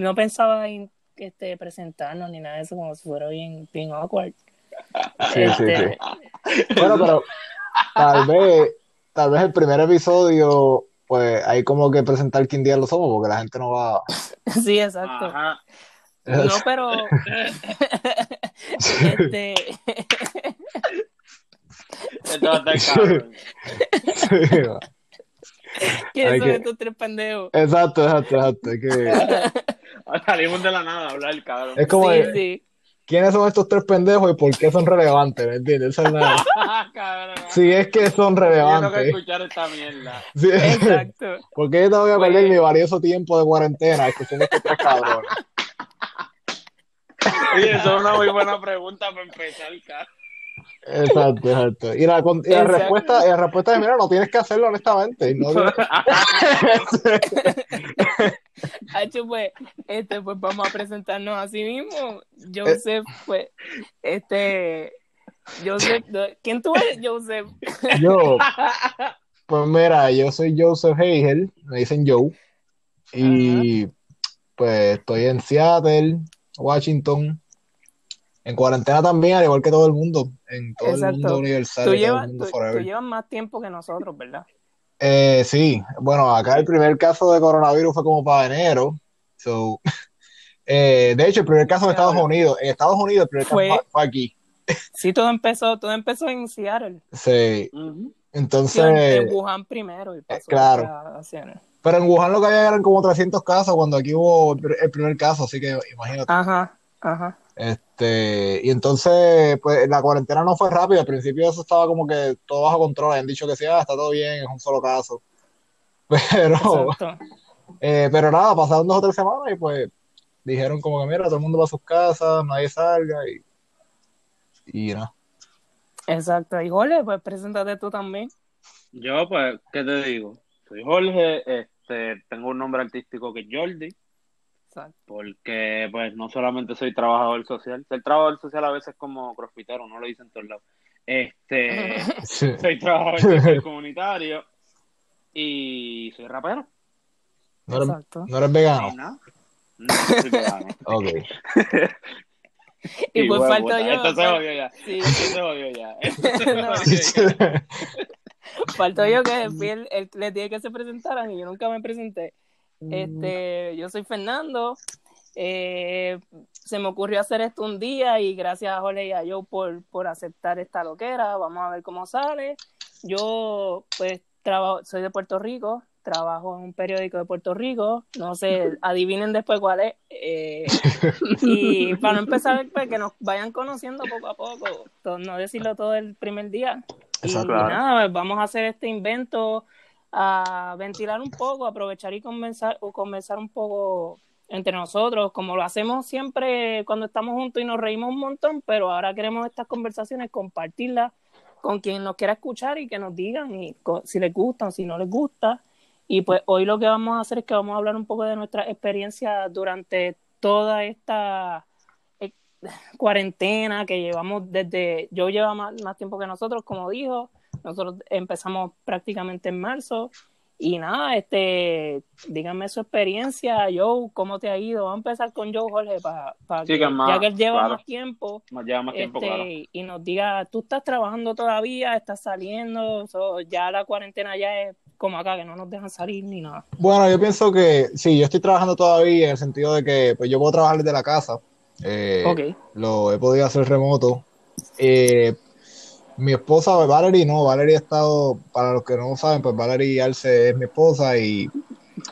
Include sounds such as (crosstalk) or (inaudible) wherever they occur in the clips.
no pensaba en este, presentarnos ni nada de eso, como si fuera bien, bien awkward. Sí, sí, Este, sí. (laughs) Bueno, pero tal vez, tal vez el primer episodio, pues hay como que presentar quién día lo somos, porque la gente no va. (laughs) sí, exacto. Ajá. No, (laughs) pero este. Sí, va. ¿quiénes son que- estos tres pendejos? Exacto, exacto, exacto. Que- (laughs) Salimos de la nada a hablar, cabrón. es como, sí, de, sí. ¿quiénes son estos tres pendejos y por qué son relevantes? ¿Me entiendes? Esa es la- (laughs) cabrón. Si es que son Tengo que relevantes. escuchar esta mierda. Sí. Exacto. (laughs) ¿Por qué yo tengo que Pues- perder mi valioso tiempo de cuarentena escuchando estos tres cabrones? Oye, eso es una muy buena pregunta para empezar, cabrón. Exacto, exacto. Y la, y la respuesta, y la respuesta es, mira, no tienes que hacerlo honestamente. No (laughs) tienes- (laughs) Hacho, pues, este, pues vamos a presentarnos a sí mismo. Eh. Joseph, pues, este, Joseph, ¿quién tú eres, Joseph? (laughs) Yo, pues mira, yo soy Joseph Hegel, me dicen Joe, y pues estoy en Seattle, Washington, en cuarentena también, al igual que todo el mundo, en todo el mundo universal, Tú llevas, el mundo tú, forever. tú llevas más tiempo que nosotros, ¿verdad? Eh, sí, bueno, acá el primer caso de coronavirus fue como para enero. So, (laughs) eh, de hecho, el primer caso en Estados. Unidos, en Estados Unidos el primer caso Fue- fue, fue aquí. Sí, todo empezó, todo empezó en Seattle. Sí, Ujú. Sí, en, entonces, en Wuhan primero y pasó claro. pero en Wuhan lo que había eran como 300 casos cuando aquí hubo el primer caso, así que imagínate. Ajá, ajá. Este, y entonces, pues la cuarentena no fue rápida, al principio eso estaba como que todo bajo control, habían dicho que sí, ah, está todo bien, es un solo caso. (laughs) Pero, Exacto. Eh, pero nada, pasaron dos o tres semanas y pues dijeron como que mira, todo el mundo va a sus casas, nadie salga y, y nada. Exacto. Y Jorge, pues preséntate tú también. Yo, pues, ¿qué te digo? Soy Jorge, este, tengo un nombre artístico que es Jordi, Exacto. porque, pues, no solamente soy trabajador social, ser trabajador social a veces es como crossfitero, no lo dicen en todos lados. Este, (laughs) Sí. soy trabajador social (laughs) comunitario y soy rapero. ¿No eres, Exacto. no eres Y vegano? nada, no soy vegano. (laughs) Ok. Y pues huevo, falto yo. Esto se pues, jodió ya. sí. Esto se jodió ya. Esto No. Faltó yo que el, el- les dije que se presentaran y yo nunca me presenté. Este, yo soy Fernando. Eh, se me ocurrió hacer esto un día y gracias a Jorge y a Joe por, por aceptar esta loquera. Vamos a ver cómo sale. Yo, pues, trabajo, soy de Puerto Rico, trabajo en un periódico de Puerto Rico. No sé, (laughs) adivinen después cuál es. Eh, (laughs) y para no empezar, pues, que nos vayan conociendo poco a poco, no decirlo todo el primer día. Y nada, vamos a hacer este invento, a ventilar un poco, aprovechar y conversar, o conversar un poco entre nosotros, como lo hacemos siempre cuando estamos juntos y nos reímos un montón, pero ahora queremos estas conversaciones compartirlas con quien nos quiera escuchar y que nos digan y si les gusta o si no les gusta. Y pues hoy lo que vamos a hacer es que vamos a hablar un poco de nuestra experiencia durante toda esta eh, cuarentena que llevamos desde, yo llevo más, más tiempo que nosotros, como dijo, nosotros empezamos prácticamente en marzo y nada, este, díganme su experiencia, Joe, ¿cómo te ha ido? Vamos a empezar con Joe, Jorge, para Sí, que más- ya que él lleva claro. más tiempo, Nos lleva más tiempo, este, claro. y nos diga, tú estás trabajando todavía, estás saliendo, So, ya la cuarentena ya es como acá, que no nos dejan salir ni nada. Bueno, yo pienso que sí, yo estoy trabajando todavía en el sentido de que pues yo puedo trabajar desde la casa. Eh, Ok. Lo he podido hacer remoto. Eh, mi esposa, Valerie, no, Valerie ha estado, para los que no saben, pues Valerie Arce es mi esposa y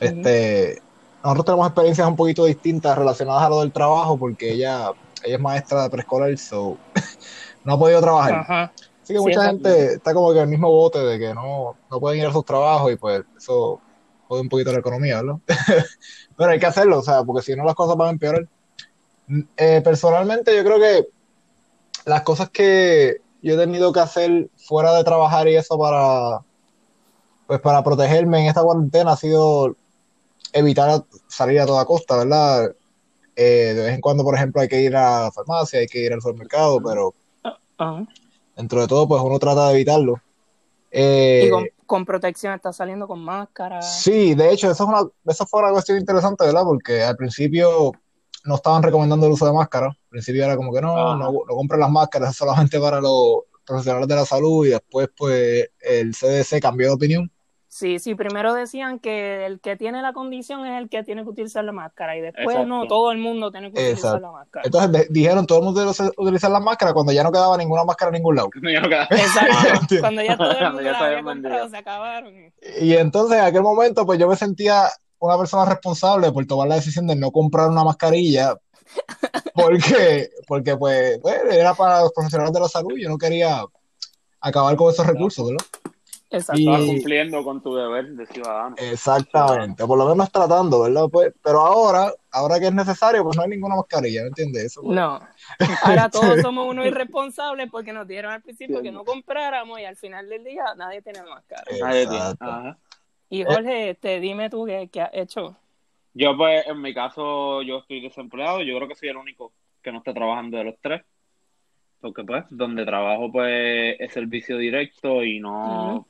este, nosotros tenemos experiencias un poquito distintas relacionadas a lo del trabajo porque ella, ella es maestra de preescolar, so (laughs) no ha podido trabajar. Ajá. Así que Sí, mucha gente está como que en el mismo bote de que no, no pueden ir a sus trabajos y pues eso jode un poquito la economía, ¿no? (laughs) Pero hay que hacerlo, o sea, porque si no las cosas van a empeorar. Mm, eh, personalmente yo creo que las cosas que yo he tenido que hacer fuera de trabajar y eso para pues para protegerme en esta cuarentena ha sido evitar salir a toda costa, ¿verdad? Eh, de vez en cuando, por ejemplo, hay que ir a la farmacia, hay que ir al supermercado, pero Ajá. dentro de todo, pues uno trata de evitarlo. Eh, Y con protección, estás saliendo con máscara. Sí, de hecho, eso, es una, eso fue una cuestión interesante, ¿verdad? Porque al principio no estaban recomendando el uso de máscara. Al principio era como que no, no, no compren las máscaras, es solamente para los profesionales de la salud y después pues el CDC cambió de opinión. Sí, sí, primero decían que el que tiene la condición es el que tiene que utilizar la máscara y después Exacto. no, todo el mundo tiene que utilizar Exacto. la máscara. Entonces de- dijeron todo el mundo debe utilizar las máscaras cuando ya no quedaba ninguna máscara en ningún lado. (laughs) No quedaba- Exacto, (laughs) cuando ya todo el mundo ya la había comprado, se acabaron. Y entonces en aquel momento pues yo me sentía una persona responsable por tomar la decisión de no comprar una mascarilla porque, porque pues, pues, era para los profesionales de la salud y yo no quería acabar con esos recursos, ¿verdad? Exacto. Y- cumpliendo con tu deber de ciudadano. Exactamente, por lo menos tratando, ¿verdad? Pues, pero ahora, ahora que es necesario, pues no hay ninguna mascarilla, ¿me entiendes? Eso, pues, No. Ahora (laughs) todos somos unos irresponsables porque nos dieron al principio que no compráramos y al final del día nadie tiene máscara. Nadie tiene. Exacto. Ajá. Y Jorge, este, dime tú qué, qué has hecho. Yo, pues, en mi caso, yo estoy desempleado. Yo creo que soy el único que no está trabajando de los tres. Porque, pues, donde trabajo, pues, es servicio directo y no,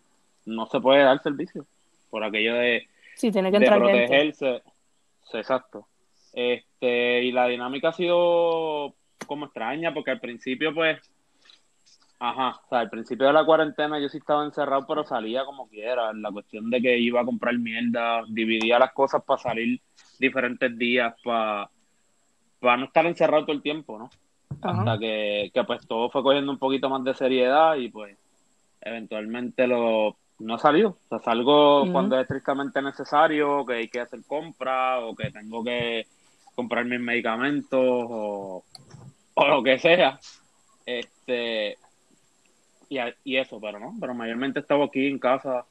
no se puede dar servicio. Por aquello de, Sí, tiene que de entrar protegerse. Sí, exacto. Este, y la dinámica ha sido como extraña, porque al principio, pues, ajá, o sea, al principio de la cuarentena yo sí estaba encerrado, pero salía como quiera. La cuestión de que iba a comprar mierda, dividía las cosas para salir diferentes días, para, para no estar encerrado todo el tiempo, ¿no? Ajá. Hasta que, que pues todo fue cogiendo un poquito más de seriedad y pues eventualmente lo no ha salido. O sea, salgo cuando es estrictamente necesario, que hay que hacer compras o que tengo que comprar mis medicamentos o, o lo que sea. Este y, a- y eso, pero no, pero mayormente estaba aquí en casa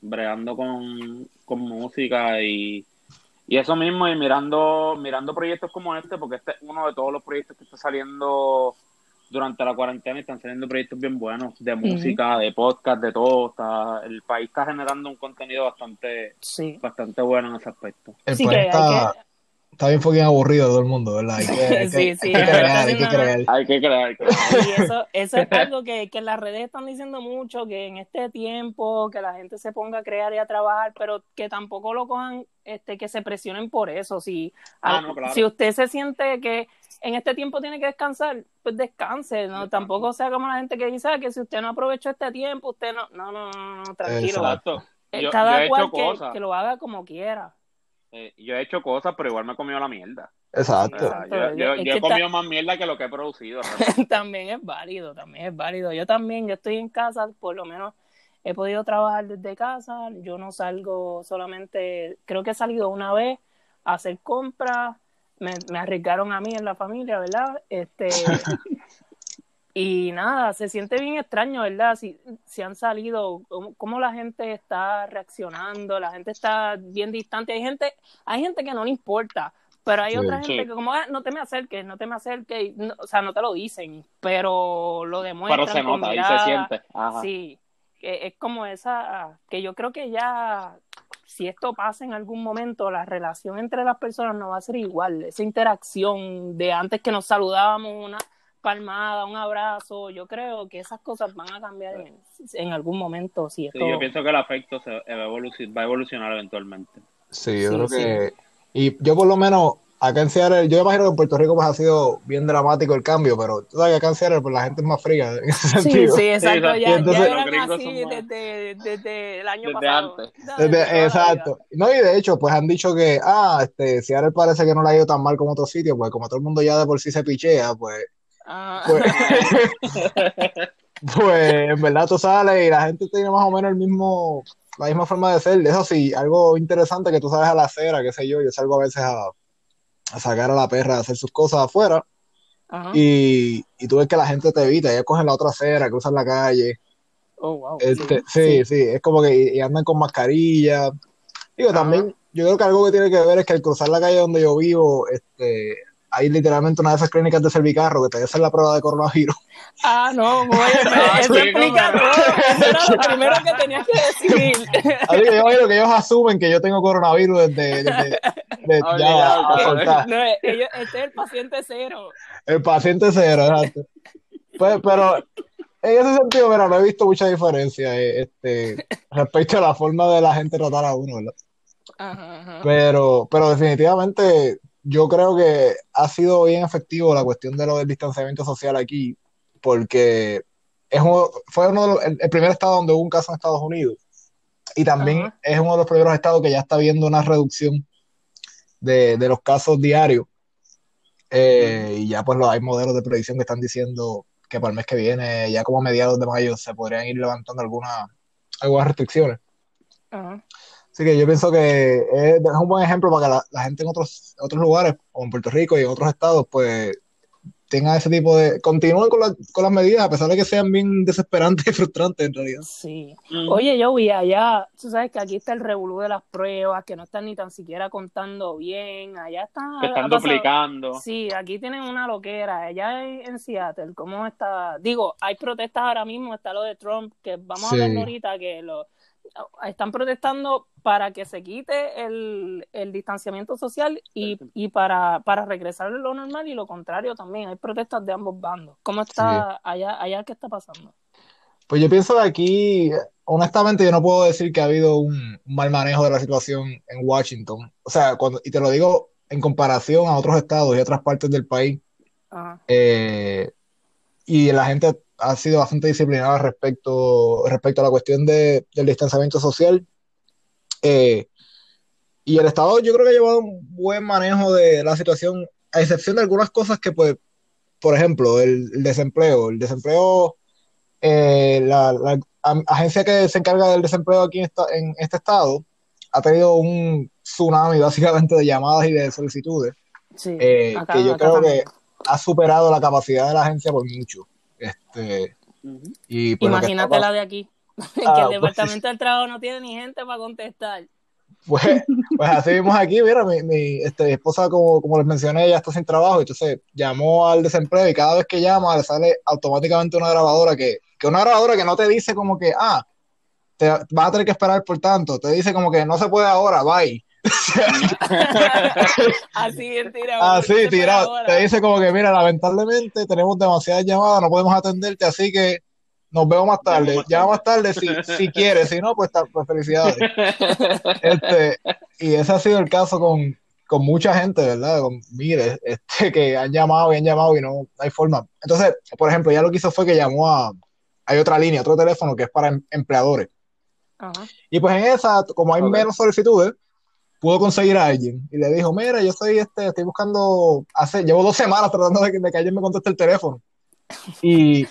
bregando con, con música y, y eso mismo y mirando mirando proyectos como este porque este es uno de todos los proyectos que está saliendo durante la cuarentena y están saliendo proyectos bien buenos de música, de podcast, de todo. Está, el país está generando un contenido bastante Sí. bastante bueno en ese aspecto. el Sí país que hay está, que- está bien fucking aburrido todo el mundo, ¿verdad? Hay que, hay (laughs) que- Sí, sí, hay que creer. Hay que creer. hay que creer. Y eso, eso es algo que, que en las redes están diciendo mucho, que en este tiempo que la gente se ponga a crear y a trabajar, pero que tampoco lo cojan, este, que se presionen por eso. Si, Ah, a- no, claro. si usted se siente que en este tiempo tiene que descansar, pues descanse, ¿no? Descanse. Tampoco sea como la gente que dice ah, que si usted no aprovechó este tiempo, usted no, no, no, no, no, tranquilo. Exacto. Eh, Yo, Cada yo he cual hecho que, cosas. que lo haga como quiera. Eh, yo he hecho cosas, pero igual me he comido la mierda. Exacto. yo, he está- comido más mierda que lo que he producido. (laughs) también es válido, también es válido. Yo también, yo estoy en casa, por lo menos he podido trabajar desde casa, yo no salgo solamente, creo que he salido una vez a hacer compras, me, me arriesgaron a mí en la familia, ¿verdad? Este, (laughs) y nada, se siente bien extraño, ¿verdad? Si, si han salido, cómo, cómo la gente está reaccionando, la gente está bien distante, hay gente, hay gente que no le importa, pero hay Sí. otra gente Sí. que como, "Ah, no te me acerques, no te me acerques, no- o sea, no te lo dicen, pero lo demuestran pero se nota y se mirada. siente. Ajá. Sí, que es como esa, que yo creo que ya, si esto pasa en algún momento, la relación entre las personas no va a ser igual, esa interacción de antes que nos saludábamos, una palmada, un abrazo, yo creo que esas cosas van a cambiar en, en algún momento, si Sí, esto... yo pienso que el afecto se, va, a evolucionar, va a evolucionar eventualmente. Sí, yo Sí, creo sí. que. Y yo, por lo menos, acá en Seattle, yo imagino que en Puerto Rico pues, ha sido bien dramático el cambio, pero tú sabes que acá en Seattle pues, la gente es más fría en ese Sí, sentido. sí, exacto, exacto. ya, entonces- ya eran así desde, desde el año Desde pasado. antes. Desde- desde exacto. No, y de hecho, pues han dicho que, ah, este, Seattle parece que no le ha ido tan mal como otros sitios, pues como todo el mundo ya de por sí se pichea, pues. Ah, pues, (laughs) pues en verdad tú sales y la gente tiene más o menos el mismo, la misma forma de ser. Eso sí, algo interesante que tú sales a la acera, qué sé yo, yo salgo a veces a, a sacar a la perra a hacer sus cosas afuera ajá. y, y tú ves que la gente te evita, ellos cogen la otra acera, cruzan la calle. Oh, wow. Este, sí, sí, es como que y, y andan con mascarilla. Digo, Ajá. también, yo creo que algo que tiene que ver es que al cruzar la calle donde yo vivo, este, hay literalmente una de esas clínicas de servicarro que te hacen la prueba de coronavirus. Ah, no, oye, (laughs) Ah, eso sí, explica todo. Eso era lo primero que tenías que decir. (laughs) Así que yo imagino que ellos asumen que yo tengo coronavirus desde, desde- desde- (laughs) ya, a soltar. No, ellos, este es el paciente cero. El paciente cero, exacto. Pues, pero en ese sentido, mira, no he visto mucha diferencia eh, este, respecto a la forma de la gente tratar a uno, ¿verdad? Ajá, ajá. Pero, pero definitivamente yo creo que ha sido bien efectivo la cuestión de lo del distanciamiento social aquí, porque es uno- fue uno de los- el, el primer estado donde hubo un caso en Estados Unidos. Y también es uno de los primeros estados que ya está viendo una reducción de, de los casos diarios. Eh, y ya pues lo- hay modelos de predicción que están diciendo que para el mes que viene, ya como a mediados de mayo, se podrían ir levantando algunas, algunas restricciones. Ajá. Así que yo pienso que es, es un buen ejemplo para que la, la gente en otros, otros lugares, como en Puerto Rico y en otros estados, pues tenga ese tipo de... Continúen con, la- con las medidas, a pesar de que sean bien (laughs) desesperantes y frustrantes en realidad. Sí. Mm. Oye, yo vi allá, tú sabes que aquí está el revolú de las pruebas, que no están ni tan siquiera contando bien, allá están... que están duplicando. Sí, aquí tienen una loquera, allá en en Seattle, ¿cómo está? Digo, hay protestas ahora mismo, está lo de Trump, que vamos Sí. a hablar ahorita, que lo están protestando para que se quite el, el distanciamiento social y, y para, para regresar a lo normal y lo contrario también, hay protestas de ambos bandos. ¿Cómo está allá, allá qué está pasando? Pues yo pienso que aquí, honestamente, yo no puedo decir que ha habido un, un mal manejo de la situación en Washington. O sea, cuando, y te lo digo en comparación a otros estados y otras partes del país. Ajá. Eh, y la gente ha sido bastante disciplinada respecto, respecto a la cuestión de- del distanciamiento social. Eh, y el Estado yo creo que ha llevado un buen manejo de la situación, a excepción de algunas cosas que, pues, por ejemplo, el, el desempleo. El desempleo, eh, la, agencia que se encarga del desempleo aquí en, esta- en este estado ha tenido un tsunami (laughs) básicamente de llamadas y de solicitudes Sí, eh, acá- que yo acá creo también. que ha superado la capacidad de la agencia por mucho. Este, y pues que Imagínate la de aquí, (laughs) que Ah, el pues, Departamento del Trabajo no tiene ni gente para contestar. Pues, pues así vimos aquí, mira, mi, mi, este, mi esposa, como, como les mencioné, ya está sin trabajo, entonces llamó al desempleo y cada vez que llama le sale automáticamente una grabadora que, que una grabadora que no te dice como que, ah, te vas a tener que esperar por tanto, te dice como que no se puede ahora, bye. (laughs) Así en tirado. Así, tirado. Te dice como que, mira, lamentablemente tenemos demasiadas llamadas, no podemos atenderte, así que nos vemos más tarde. Llama más Llama más tarde si, si quieres, si no, pues, pues felicidades. (laughs) Este, y ese ha sido el caso con, con mucha gente, ¿verdad? Con miles, este, que han llamado y han llamado y no, hay forma. Entonces, por ejemplo, ya lo que hizo fue que llamó a, hay otra línea, otro teléfono que es para em- empleadores. Ajá. Y pues en esa, como hay menos solicitudes, pudo conseguir a alguien. Y le dijo, mira, yo soy este, estoy buscando, hace, llevo dos semanas tratando de que, de que alguien me conteste el teléfono. (laughs) Y,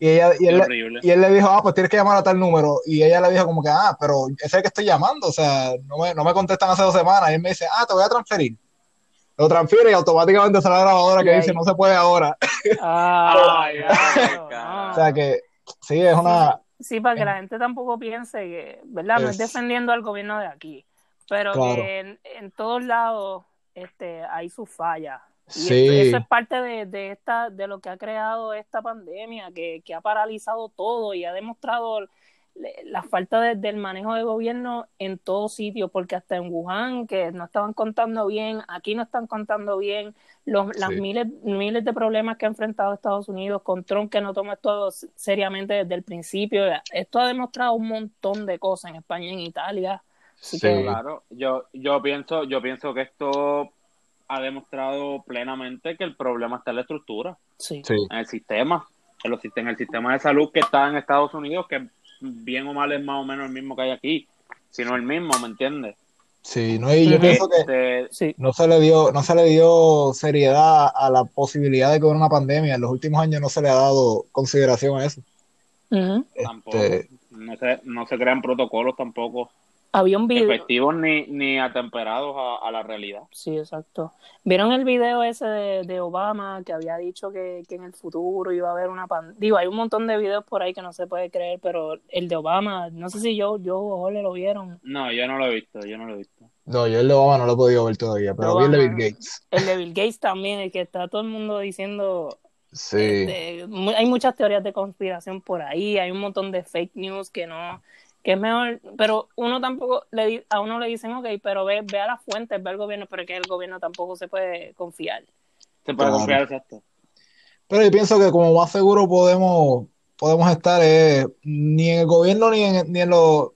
y ella, y él, horrible. y él le dijo, ah, pues tienes que llamar a tal número. Y ella le dijo como que, ah, pero ese es el que estoy llamando, o sea, no me, no me contestan hace dos semanas. Y él me dice, ah, te voy a transferir. Lo transfiere y automáticamente sale la grabadora que dice, no se puede ahora. (laughs) Ah. O sea que, sí, es una... Sí, para que la gente tampoco piense que, ¿verdad? No Es- defendiendo al gobierno de aquí, pero Claro. que en, en todos lados este, hay sus fallas. Y Sí. eso, eso es parte de, de, esta, de lo que ha creado esta pandemia, que, que ha paralizado todo y ha demostrado la falta de- del manejo de gobierno en todos sitios, porque hasta en Wuhan, que no estaban contando bien, aquí no están contando bien, los, las Sí. miles, miles de problemas que ha enfrentado Estados Unidos con Trump, que no toma esto seriamente desde el principio. Esto ha demostrado un montón de cosas en España y en Italia. Así Sí. que, Claro, yo, yo pienso, yo pienso que esto ha demostrado plenamente que el problema está en la estructura, sí. Sí. en el sistema, en, los, en el sistema de salud que está en Estados Unidos, que bien o mal es más o menos el mismo que hay aquí, si no el mismo, ¿me entiendes? Sí, no, y yo pienso que Este, Sí. no se le dio, no se le dio seriedad a la posibilidad de que hubiera una pandemia. En los últimos años no se le ha dado consideración a eso. Ujú. tampoco, Este, no se, no se crean protocolos tampoco Había un video. efectivos ni, ni atemperados a, a la realidad. Sí, exacto. ¿Vieron el video ese de, de Obama que había dicho que, que en el futuro iba a haber una pandemia? Digo, hay un montón de videos por ahí que no se puede creer, pero el de Obama, no sé si yo, yo o Jorge lo vieron. No, yo no lo he visto, yo no lo he visto. no, yo el de Obama no lo he podido ver todavía, pero vi el de. Bill Gates. El de Bill Gates también, el que está todo el mundo diciendo Sí, Este, hay muchas teorías de conspiración por ahí, hay un montón de fake news que no, que es mejor, pero uno tampoco, le, di- a uno le dicen, ok, pero ve, ve a las fuentes, ve al gobierno, pero es que el gobierno tampoco se puede confiar. Se puede Claro. confiar exacto. pero yo pienso que como más seguro podemos podemos estar es ni en el gobierno ni en, ni en los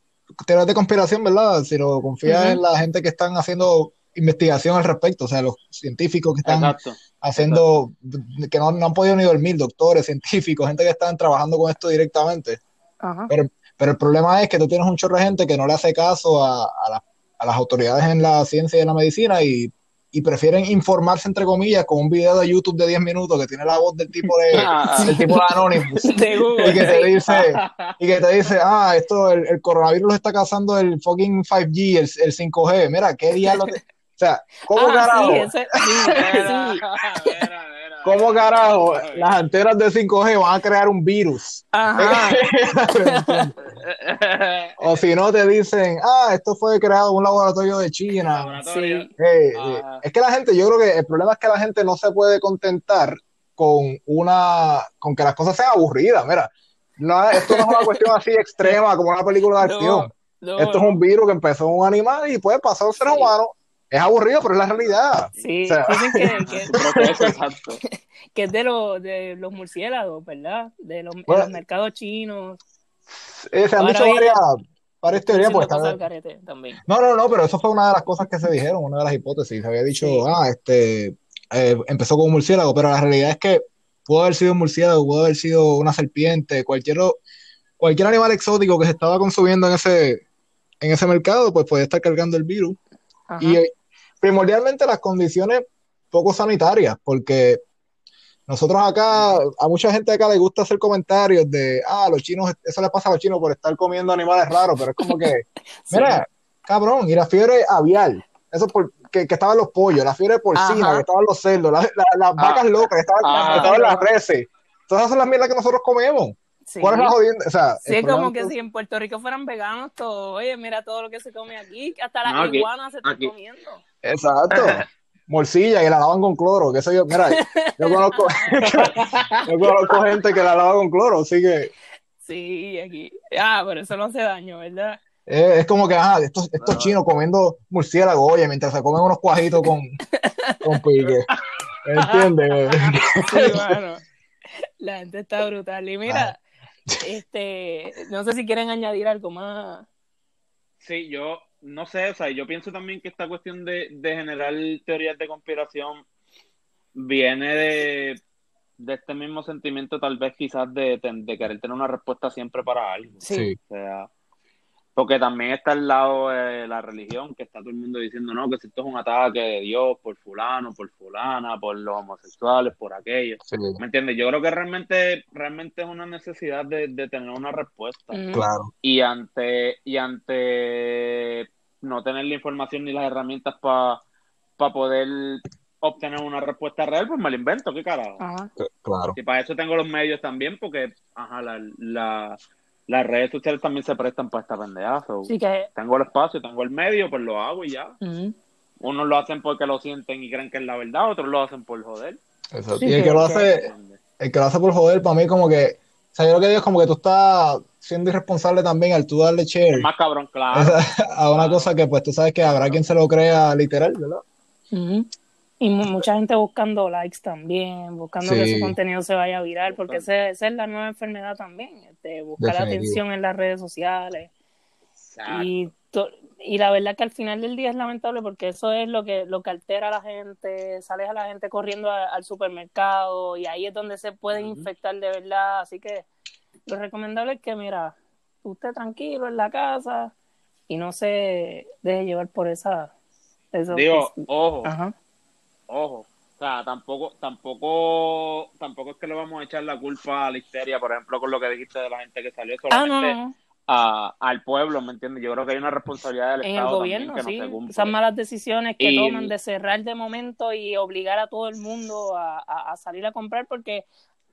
teorías de conspiración, ¿verdad? Sino confía en la gente que están haciendo investigación al respecto, o sea, los científicos que están haciendo, que no, han podido ni dormir, doctores, científicos, gente que están trabajando con esto directamente. Pero, pero, el problema es que tú tienes un chorro de gente que no le hace caso a, a, a las autoridades en la ciencia y en la medicina y y prefieren informarse entre comillas con un video de YouTube de 10 minutos que tiene la voz del tipo de (laughs) ah. del tipo de Anonymous (laughs) y que te dice (laughs) y que te dice ah esto el, coronavirus lo está causando el fucking 5G el, el 5G mira qué diablo o sea cómo ah, carajo ¿Cómo carajo las antenas de 5G van a crear un virus? (laughs) o si no te dicen, ah, esto fue creado en un laboratorio de China. Sí. Es que la gente, yo creo que el problema es que la gente no se puede contentar con una, con que las cosas sean aburridas. Mira, no, esto no es una (laughs) cuestión así extrema como una película de acción. esto es un virus que empezó en un animal y puede pasar a un ser humano es aburrido, pero es la realidad. Sí, dicen que, (laughs) (laughs) que, es de, de los murciélagos, ¿verdad? De los, mercados chinos. se han dicho varias, varias teorías. Pues, no, no, no, pero eso fue una de las cosas que se dijeron, una de las hipótesis. Se había dicho, ah, este, eh, empezó como un murciélago, pero la realidad es que pudo haber sido un murciélago, pudo haber sido una serpiente, cualquier, cualquier animal exótico que se estaba consumiendo en ese, en ese mercado, pues puede estar cargando el virus. Y, primordialmente las condiciones poco sanitarias, porque nosotros acá, a mucha gente acá le gusta hacer comentarios de, ah, los chinos, eso le pasa a los chinos por estar comiendo animales raros, pero es como que, (laughs) mira, cabrón, y la fiebre avial, eso por, que, estaban los pollos, la fiebre porcina, que estaban los cerdos, las ah. vacas locas, que estaban, estaban las reses, todas esas son las mierdas que nosotros comemos. ¿Cuál es la jodienda? O sea, sí, es como que si en Puerto Rico fueran veganos, todo, oye, mira todo lo que se come aquí, hasta las iguanas se están comiendo. Exacto. (laughs) Morcilla, que la lavan con cloro, que sé yo, mira, yo conozco, (laughs) yo conozco gente que la lava con cloro, así que... Sí, aquí. Ah, pero eso no hace daño, ¿verdad? es como que, ajá, estos, estos chinos comiendo murciélago, oye, mientras se comen unos cuajitos con, con pique. ¿Entiendes? (laughs) Sí, bueno. La gente está brutal. Y mira, este, no sé si quieren añadir algo más. Sí, yo no sé, o sea, yo pienso también que esta cuestión de, generar teorías de conspiración viene de, este mismo sentimiento, tal vez quizás de, de, querer tener una respuesta siempre para algo. Sí. O sea, porque también está al lado de la religión, que está todo el mundo diciendo, no, que si esto es un ataque de Dios por fulano, por fulana, por los homosexuales, por aquello. ¿Me entiendes? Yo creo que realmente, realmente es una necesidad de, tener una respuesta. Claro. Y ante, y ante no tener la información ni las herramientas para poder obtener una respuesta real, pues me la invento, qué carajo. Claro. Y para eso tengo los medios también, porque, ajá, la las redes sociales también se prestan para esta pendeja. que... Tengo el espacio, tengo el medio, pues lo hago y ya. Unos lo hacen porque lo sienten y creen que es la verdad, otros lo hacen por joder. y el que, lo hace, el que lo hace por joder, para mí como que, o sea, yo lo que digo es como que tú estás siendo irresponsable también al tú darle share. más cabrón, claro. (laughs) a una cosa que pues tú sabes que habrá quien se lo crea literal, ¿verdad? Y mucha gente buscando likes también, buscando que su contenido se vaya a viral, porque esa, es la nueva enfermedad también, este, buscar atención en las redes sociales. Y, y la verdad que al final del día es lamentable porque eso es lo que, lo que altera a la gente, sales a la gente corriendo al supermercado y ahí es donde se pueden infectar de verdad. Así que lo recomendable es que, mira, usted tranquilo en la casa y no se deje llevar por esa... Eso, Digo, ojo, Ajá. Ojo, o sea, tampoco, tampoco, tampoco es que le vamos a echar la culpa a la histeria, por ejemplo, con lo que dijiste de la gente que salió ah, solamente A, al pueblo, ¿me entiendes? Yo creo que hay una responsabilidad del Estado. En el gobierno, sí. Esas malas decisiones que toman de cerrar de momento y obligar a todo el mundo a, a, salir a comprar, porque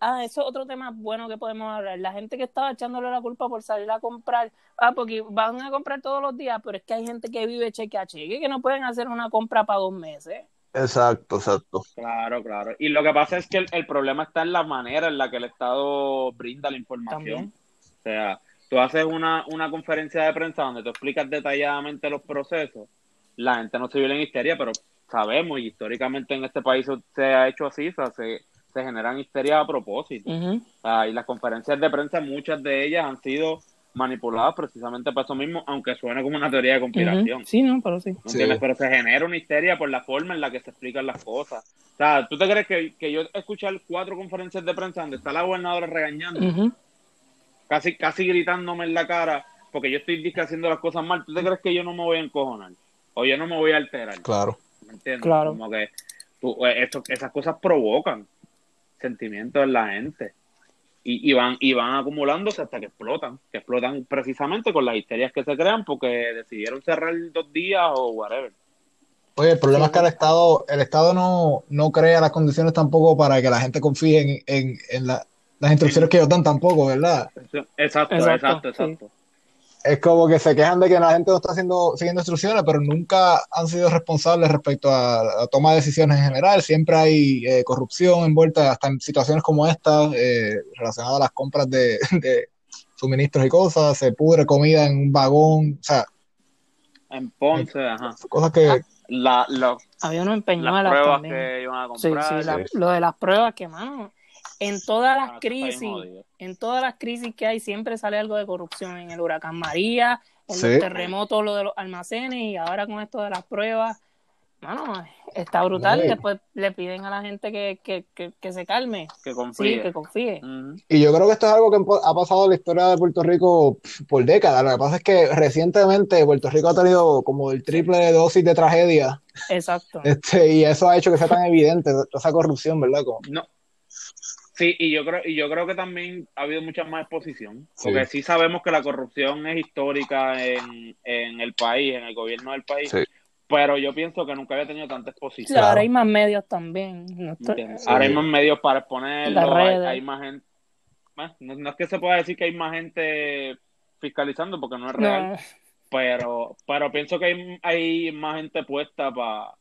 Ah, eso es otro tema bueno que podemos hablar. La gente que estaba echándole la culpa por salir a comprar, ah, porque van a comprar todos los días, pero es que hay gente que vive cheque a cheque, que no pueden hacer una compra para dos meses. Exacto, exacto. Claro, claro. Y lo que pasa es que el, problema está en la manera en la que el Estado brinda la información. O sea, tú haces una, una conferencia de prensa donde tú explicas detalladamente los procesos, la gente no se vive en histeria, pero sabemos, y históricamente en este país se ha hecho así, o sea, se, se generan histerias a propósito. O sea, y las conferencias de prensa, muchas de ellas han sido manipuladas precisamente para eso mismo, aunque suene como una teoría de conspiración. Sí, no, pero sí. Pero se genera una histeria por la forma en la que se explican las cosas. O sea, ¿tú te crees que, que yo escuchar cuatro conferencias de prensa donde está la gobernadora regañando, Ujú. casi, casi gritándome en la cara, porque yo estoy haciendo las cosas mal, ¿tú te crees que yo no me voy a encojonar? O yo no me voy a alterar. Claro. ¿Me entiendes? Claro. Como que tú- eh, esto- esas cosas provocan sentimientos en la gente. Y, y van y van acumulándose hasta que explotan. Que explotan precisamente con las histerias que se crean porque decidieron cerrar dos días o whatever. Oye, el problema es que el Estado, el Estado no, no crea las condiciones tampoco para que la gente confíe en, en, en la- las instrucciones que ellos dan tampoco, ¿verdad? Exacto, Exacto, exacto, sí. Es como que se quejan de que la gente no está haciendo, siguiendo instrucciones, pero nunca han sido responsables respecto a la toma de decisiones en general. Siempre hay eh, corrupción envuelta hasta en situaciones como esta, eh, relacionadas a las compras de, (laughs) de suministros y cosas. Se pudre comida en un vagón, o sea, En Ponce, ajá. cosas que... La, lo- Había uno en las pruebas también. que iban a Sí, comprar. sí, la- sí. lo de las pruebas que, mano, en todas las crisis, en todas las crisis que hay siempre sale algo de corrupción. En el huracán María, en Sí. los terremotos, lo de los almacenes y ahora con esto de las pruebas. Mano, está brutal. Después le piden a la gente que, que, que, que se calme. Que Sí, confíe. que confíe. Y yo creo que esto es algo que ha pasado en la historia de Puerto Rico por décadas. Lo que pasa es que recientemente Puerto Rico ha tenido como el triple de dosis de tragedia Exacto. este, y eso ha hecho que sea tan evidente toda esa corrupción, ¿verdad? Como- No. Sí, y yo creo, y yo creo que también ha habido mucha más exposición. Sí. Porque sí sabemos que la corrupción es histórica en, en el país, en el gobierno del país. Sí. Pero yo pienso que nunca había tenido tanta exposición. Claro. Ahora hay más medios también. No estoy- ¿entiendes? Sí. Ahora hay más medios para exponerlo, hay, hay más gente. No, no es que se pueda decir que hay más gente fiscalizando porque no es real, no, pero pero pienso que hay, hay más gente puesta para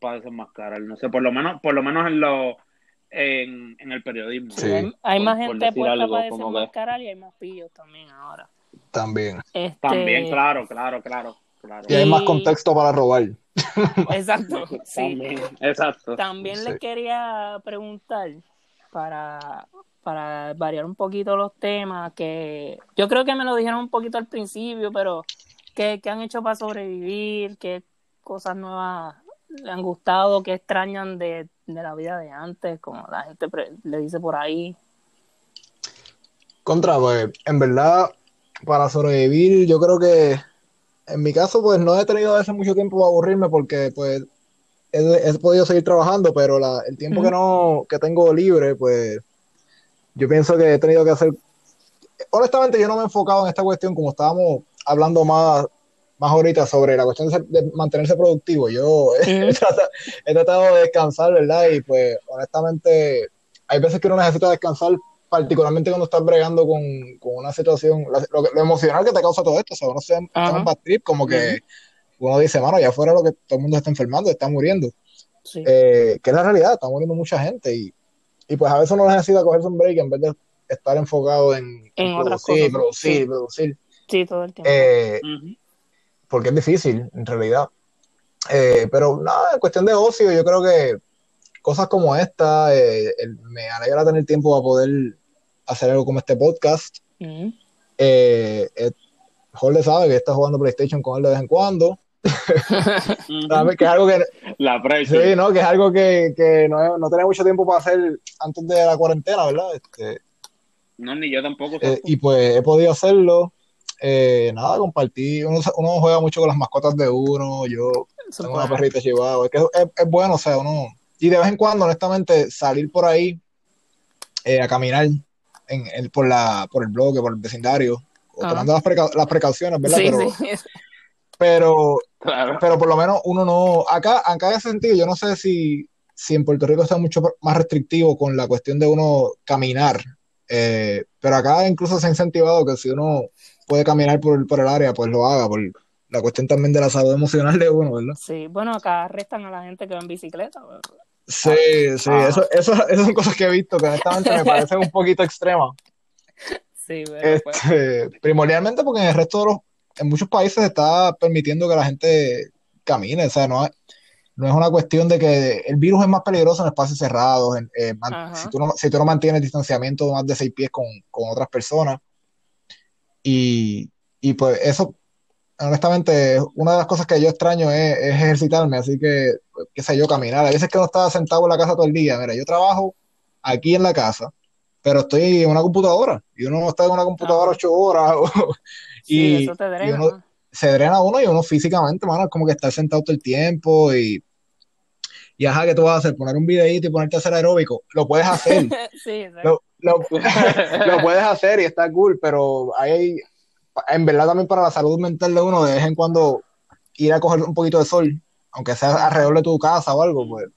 para desenmascarar. No sé, por lo menos por lo menos en lo en, en el periodismo. Sí. hay, hay Por- más por gente decir puesta algo, para desenmascarar y hay más pillos también ahora. También. Este, También, claro, claro, claro, claro. Y hay más contexto para robar. (laughs) Exacto. (laughs) sí. También, exacto. También Sí. les quería preguntar para, para variar un poquito los temas, que yo creo que me lo dijeron un poquito al principio, pero ¿qué, qué han hecho para sobrevivir? ¿Qué cosas nuevas le han gustado? ¿Qué extrañan de, de la vida de antes? Como la gente pre- le dice por ahí. Contra, pues, en verdad, para sobrevivir, yo creo que en mi caso, pues no he tenido hace mucho tiempo para aburrirme porque, pues, he, he podido seguir trabajando, pero la- el tiempo que no, que tengo libre, pues, yo pienso que he tenido que hacer. Honestamente, yo no me he enfocado en esta cuestión como estábamos hablando más, más ahorita sobre la cuestión de, ser- de mantenerse productivo. Yo he, (laughs) tratado, he tratado de descansar, ¿verdad? Y pues, honestamente, hay veces que uno necesita descansar particularmente cuando estás bregando con, con una situación, lo, emocional que te causa todo esto, o sea, uno se en Ajá. un bad trip, como que uno dice, mano, ya fuera lo que todo el mundo está enfermando, está muriendo, Sí. eh, que es la realidad, está muriendo mucha gente y, y pues a veces uno necesita cogerse un break en vez de estar enfocado en, En otras producir, cosas, producir, sí. producir, sí, todo el tiempo. eh. Porque es difícil, en realidad. Eh, pero nada, en cuestión de ocio, yo creo que cosas como esta, eh, el- me alegra tener tiempo para poder hacer algo como este podcast. Ujú. Eh, eh, Jorge sabe que está jugando PlayStation con él de vez en cuando. (laughs) Que es algo que, La presión. sí, ¿no? que, es algo que, que no, no tenía mucho tiempo para hacer antes de la cuarentena, ¿verdad? Este, No, ni yo tampoco. eh, y pues he podido hacerlo. Eh, nada, compartir. Uno, uno juega mucho con las mascotas de uno. Yo Eso tengo una perrita chihuahua. Es que es, es bueno, o sea, uno. Y de vez en cuando, honestamente, salir por ahí eh, a caminar en, el- por, la, por el bloque, por el vecindario, o tomando las, preca- las precauciones, ¿verdad? Sí, pero, sí. (laughs) pero, Claro. pero por lo menos uno no. Acá, acá en ese sentido, yo no sé si, si en Puerto Rico está mucho más restrictivo con la cuestión de uno caminar. eh, pero acá incluso se ha incentivado que si uno puede caminar por, por el área, pues lo haga, por la cuestión también de la salud emocional de uno, ¿verdad? Sí, bueno, acá arrestan a la gente que va en bicicleta. pero- Sí, sí, Ah. eso, eso, (laughs) esas son cosas que he visto que honestamente me parecen un poquito extremas. (laughs) Sí, pues, Este, primordialmente porque en el resto de los, en muchos países se está permitiendo que la gente camine, o sea, no hay- no es una cuestión de que el virus es más peligroso en espacios cerrados, eh, si, tú no, si tú no mantienes distanciamiento de más de seis pies con, otras personas. Y, pues eso, honestamente, una de las cosas que yo extraño es, ejercitarme, así que, qué sé yo, caminar. A veces que no estaba sentado en la casa todo el día. Mira, yo trabajo aquí en la casa, pero estoy en una computadora y uno está en una computadora ocho horas (laughs) y, eso te drena. se drena uno y uno físicamente, mano, es como que estar sentado todo el tiempo y y ajá, ¿qué tú vas a hacer? Poner un videíto y ponerte a hacer aeróbico. Lo puedes hacer. (laughs) sí, lo, lo, (laughs) lo, puedes hacer y está cool, pero hay, en verdad también para la salud mental de uno, de vez en cuando ir a coger un poquito de sol, aunque sea alrededor de tu casa o algo, pues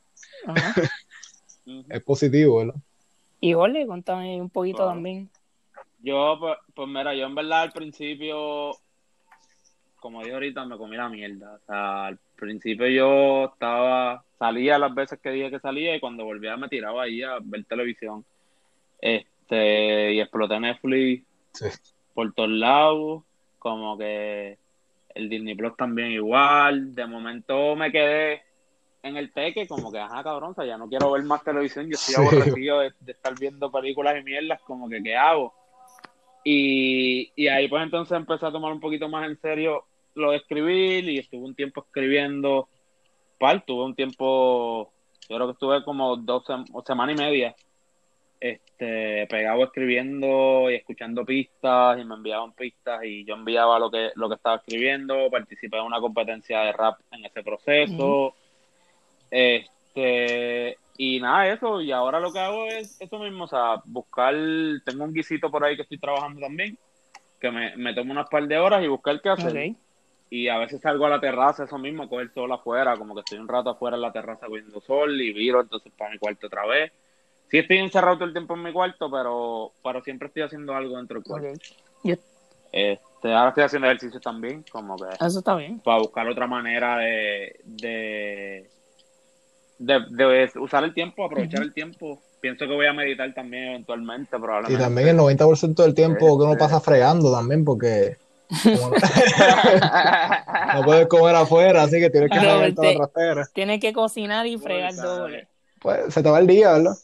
(laughs) es positivo, ¿verdad? Y Ole, contame un poquito también. Yo, pues, pues mira, yo en verdad al principio, como dije ahorita, me comí la mierda. O sea, al principio yo estaba salía las veces que dije que salía y cuando volvía me tiraba ahí a ver televisión. Este, y exploté Netflix por todos lados, como que el Disney Plus también igual. De momento me quedé en el teque, como que, ajá, cabrón, ya no quiero ver más televisión, yo estoy aborrecido de, estar viendo películas y mierdas, como que, ¿qué hago? Y, y ahí pues entonces empecé a tomar un poquito más en serio lo de escribir y estuve un tiempo escribiendo tuve un tiempo, yo creo que estuve como dos semanas y media este, pegado escribiendo y escuchando pistas y me enviaban pistas y yo enviaba lo que, lo que estaba escribiendo, participé en una competencia de rap en ese proceso. Este, y nada, eso, y ahora lo que hago es eso mismo, o sea, buscar, tengo un guisito por ahí que estoy trabajando también, que me, me tomo unas par de horas y buscar qué hacer y a veces salgo a la terraza, eso mismo, coger sol afuera, como que estoy un rato afuera en la terraza cogiendo sol y viro entonces para mi cuarto otra vez. Sí estoy encerrado todo el tiempo en mi cuarto, pero, pero siempre estoy haciendo algo dentro del cuarto. Este, ahora estoy haciendo ejercicio también, como que... Eso está bien. Para buscar otra manera de, de, de, usar el tiempo, aprovechar el tiempo. Pienso que voy a meditar también eventualmente, probablemente. Y también el 90% del tiempo que uno pasa fregando también, porque (laughs) no puedes comer afuera, así que tienes que saber toda la trastera. Tienes que cocinar y fregar doble. Pues se te va el día, ¿verdad?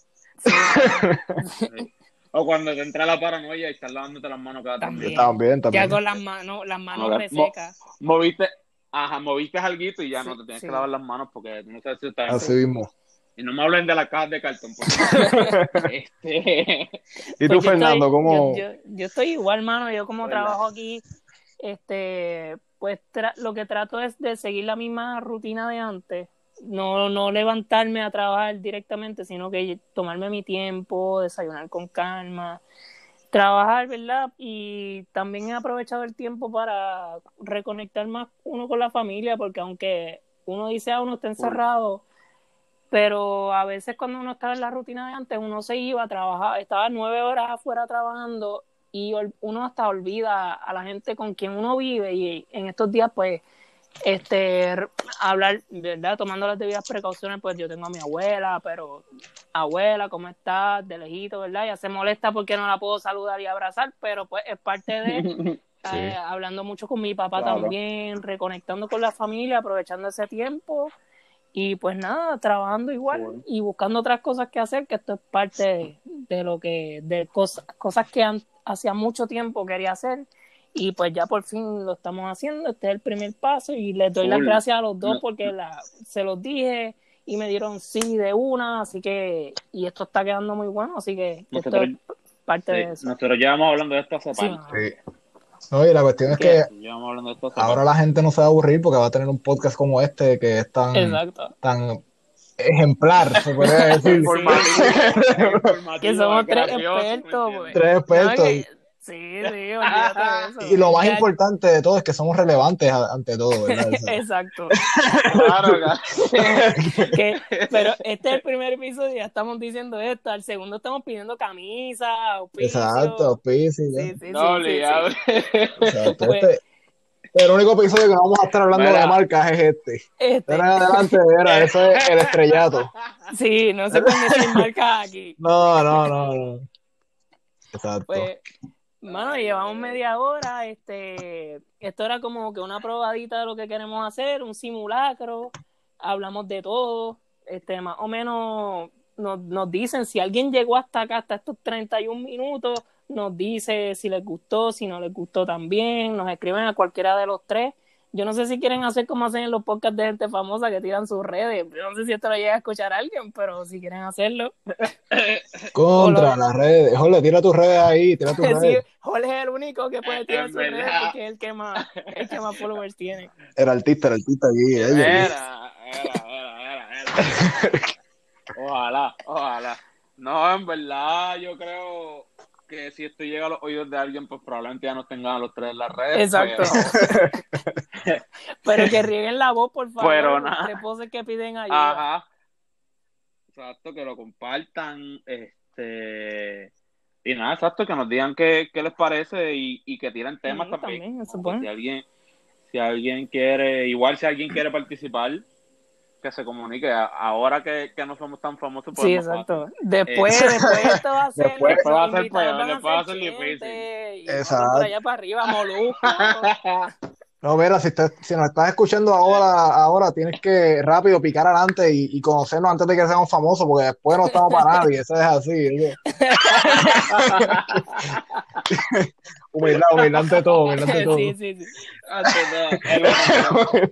(laughs) O cuando te entra la paranoia y estás lavándote las manos cada también. También, también. Ya con las manos, las manos resecas. moviste, ajá, moviste algo y ya no te tienes que lavar las manos porque no sabes si estás. Así mismo. Y no me hablen de la caja de cartón. (laughs) (laughs) este... ¿Y tú, pues Fernando, cómo...? Yo, yo, estoy igual, mano. Yo como trabajo aquí este, pues lo que trato es de seguir la misma rutina de antes, no, no levantarme a trabajar directamente, sino que tomarme mi tiempo, desayunar con calma, trabajar, ¿verdad? Y también he aprovechado el tiempo para reconectar más uno con la familia, porque aunque uno dice, a ah, uno está encerrado, pero a veces cuando uno estaba en la rutina de antes, uno se iba a trabajar, estaba nueve horas afuera trabajando y uno hasta olvida a la gente con quien uno vive y en estos días pues este hablar, ¿verdad? Tomando las debidas precauciones, pues yo tengo a mi abuela, pero abuela, ¿cómo estás? De lejito, ¿verdad? Ya se molesta porque no la puedo saludar y abrazar, pero pues es parte de (laughs) eh, hablando mucho con mi papá también, reconectando con la familia, aprovechando ese tiempo y pues nada, trabajando igual y buscando otras cosas que hacer, que esto es parte de, lo que, de cosas, cosas que hacía mucho tiempo quería hacer y pues ya por fin lo estamos haciendo, este es el primer paso y les doy las gracias a los dos porque la, se los dije y me dieron sí de una, así que, y esto está quedando muy bueno, así que esto es parte de eso. Nosotros llevamos hablando de esto hace sí, No, y la cuestión es que ahora la gente no se va a aburrir porque va a tener un podcast como este que es tan, tan ejemplar, se podría (laughs) decir. (laughs) que somos tres expertos, pues. Tres expertos. Sí, sí, olvídate de (laughs) eso. Y lo más importante de todo es que somos relevantes ante todo, ¿verdad? (laughs) Exacto. claro, (laughs) que, pero este es el primer episodio, ya estamos diciendo esto. Al segundo estamos pidiendo camisa, Exacto, auspicio. Sí, sí, no, sí, Exacto. Pues, este, el único episodio que vamos a estar hablando de marcas es este. este. adelante, era, eso es el estrellato. Sí, no se puede decir marcas aquí. No, no, no, no. Exacto. Pues, bueno, llevamos media hora. Este, esto era como que una probadita de lo que queremos hacer, un simulacro. hablamos de todo, este, más o menos nos, nos dicen si alguien llegó hasta acá, hasta estos 31 minutos, nos dice si les gustó, si no les gustó también, nos escriben a cualquiera de los tres. Yo no sé si quieren hacer como hacen en los podcasts de gente famosa que tiran sus redes. Yo no sé si esto lo llega a escuchar alguien, pero si quieren hacerlo. (laughs) Contra las redes. Jorge, tira tus redes ahí, tira tus (laughs) Sí, redes. Jorge es el único que puede tirar Es sus redes porque es el que más, el que más followers tiene. El artista, el artista aquí. Era, era, era, era, era. (laughs) Ojalá, ojalá. No, en verdad, yo creo que si esto llega a los oídos de alguien, pues probablemente ya nos tengan a los tres en las redes. Exacto. pero- (laughs) Pero que rieguen la voz, por favor. Pero nada. que piden ayuda. Ajá. Exacto, que lo compartan. Este. Y nada, exacto, que nos digan qué, qué les parece y, y que tiren temas Sí, también. también, eso Pues bueno. si alguien, si alguien quiere, igual si alguien quiere participar, que se comunique. Ahora que, que no somos tan famosos, pues Sí, exacto. Después, Eh, después esto va a (laughs) ser. Después- después va a ser peor, después va a ser difícil. Exacto. allá para arriba, Molusco. (laughs) No, mira, si, te- si nos estás escuchando ahora, ahora tienes que rápido picar adelante y, y conocernos antes de que seamos famosos, porque después no estamos para nadie. Eso es así. oye. (laughs) Humildad, humildad ante todo, humildad ante (laughs) todo. sí, sí, sí. Ante todo, (laughs)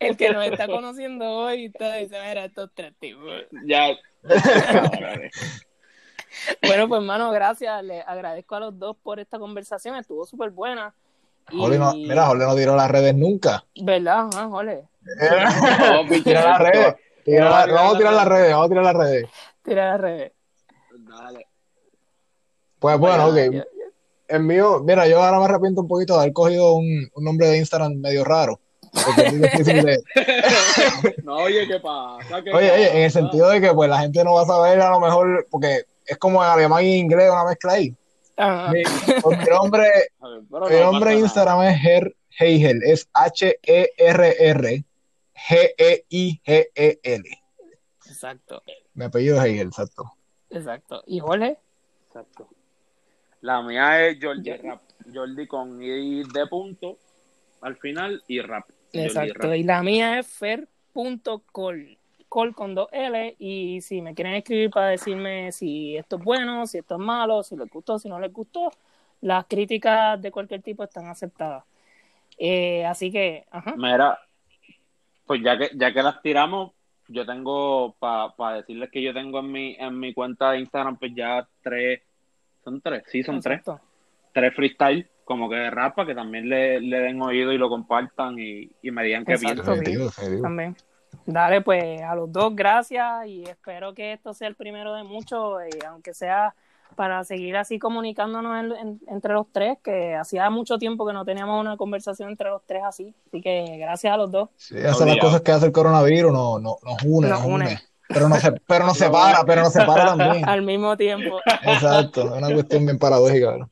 el que nos está conociendo hoy está dice, mira, estos tres tipos. ya. (laughs) Bueno, pues hermano, gracias. Le agradezco a los dos por esta conversación. Estuvo súper buena. Y... Jorge no- mira, Jorge no tiró las redes nunca. ¿Verdad? Ajá, Jorge. No, piche, Tira las redes. Tira la- Vamos a tirar vamos a tirar las las redes, vamos a tirar las redes. Tira las redes. Dale. Pues bueno, ok. El mío, mira, yo ahora me arrepiento un poquito de haber cogido un, un nombre de Instagram medio raro. Porque es muy difícil de- (laughs) No, oye, ¿qué pasa? ¿Qué Oye, oye, en el sentido de que pues la gente no va a saber a lo mejor, porque es como en alemán y inglés, una mezcla ahí. Ajá. Mi, pues, mi nombre, ver, pero mi no nombre en Instagram es Her Heigel, es H-E-R-R G-E-I-G-E-L. Exacto, Mi apellido es Heigel, exacto. exacto. ¿Y Jorge? Exacto. La mía es Jordi. Rap. Jordi con I de punto al final y rap. Exacto. Rap. Y la mía es fer.col. Col con dos L. Y si me quieren escribir para decirme si esto es bueno, si esto es malo, si les gustó, si no les gustó, las críticas de cualquier tipo están aceptadas. Eh, así que, ajá. Mira, pues ya que, ya que las tiramos, yo tengo, para decirles que yo tengo en mi, en mi cuenta de Instagram, pues ya tres, son tres, sí, son tres, Exacto. tres freestyle, como que de rap, para que también le, le den oído y lo compartan y, y me digan qué piensan. Definitivo. También. Dale, pues a los dos gracias y espero que esto sea el primero de muchos, y aunque sea para seguir así comunicándonos en- en- entre los tres, que hacía mucho tiempo que no teníamos una conversación entre los tres así. Así que gracias a los dos. Sí, esas son las cosas que hace el coronavirus, no, no, nos une, Nos nos, une. une. Pero nos, se- pero nos separa, pero nos separa (laughs) también. Al mismo tiempo. Exacto, es una cuestión bien paradójica, ¿verdad?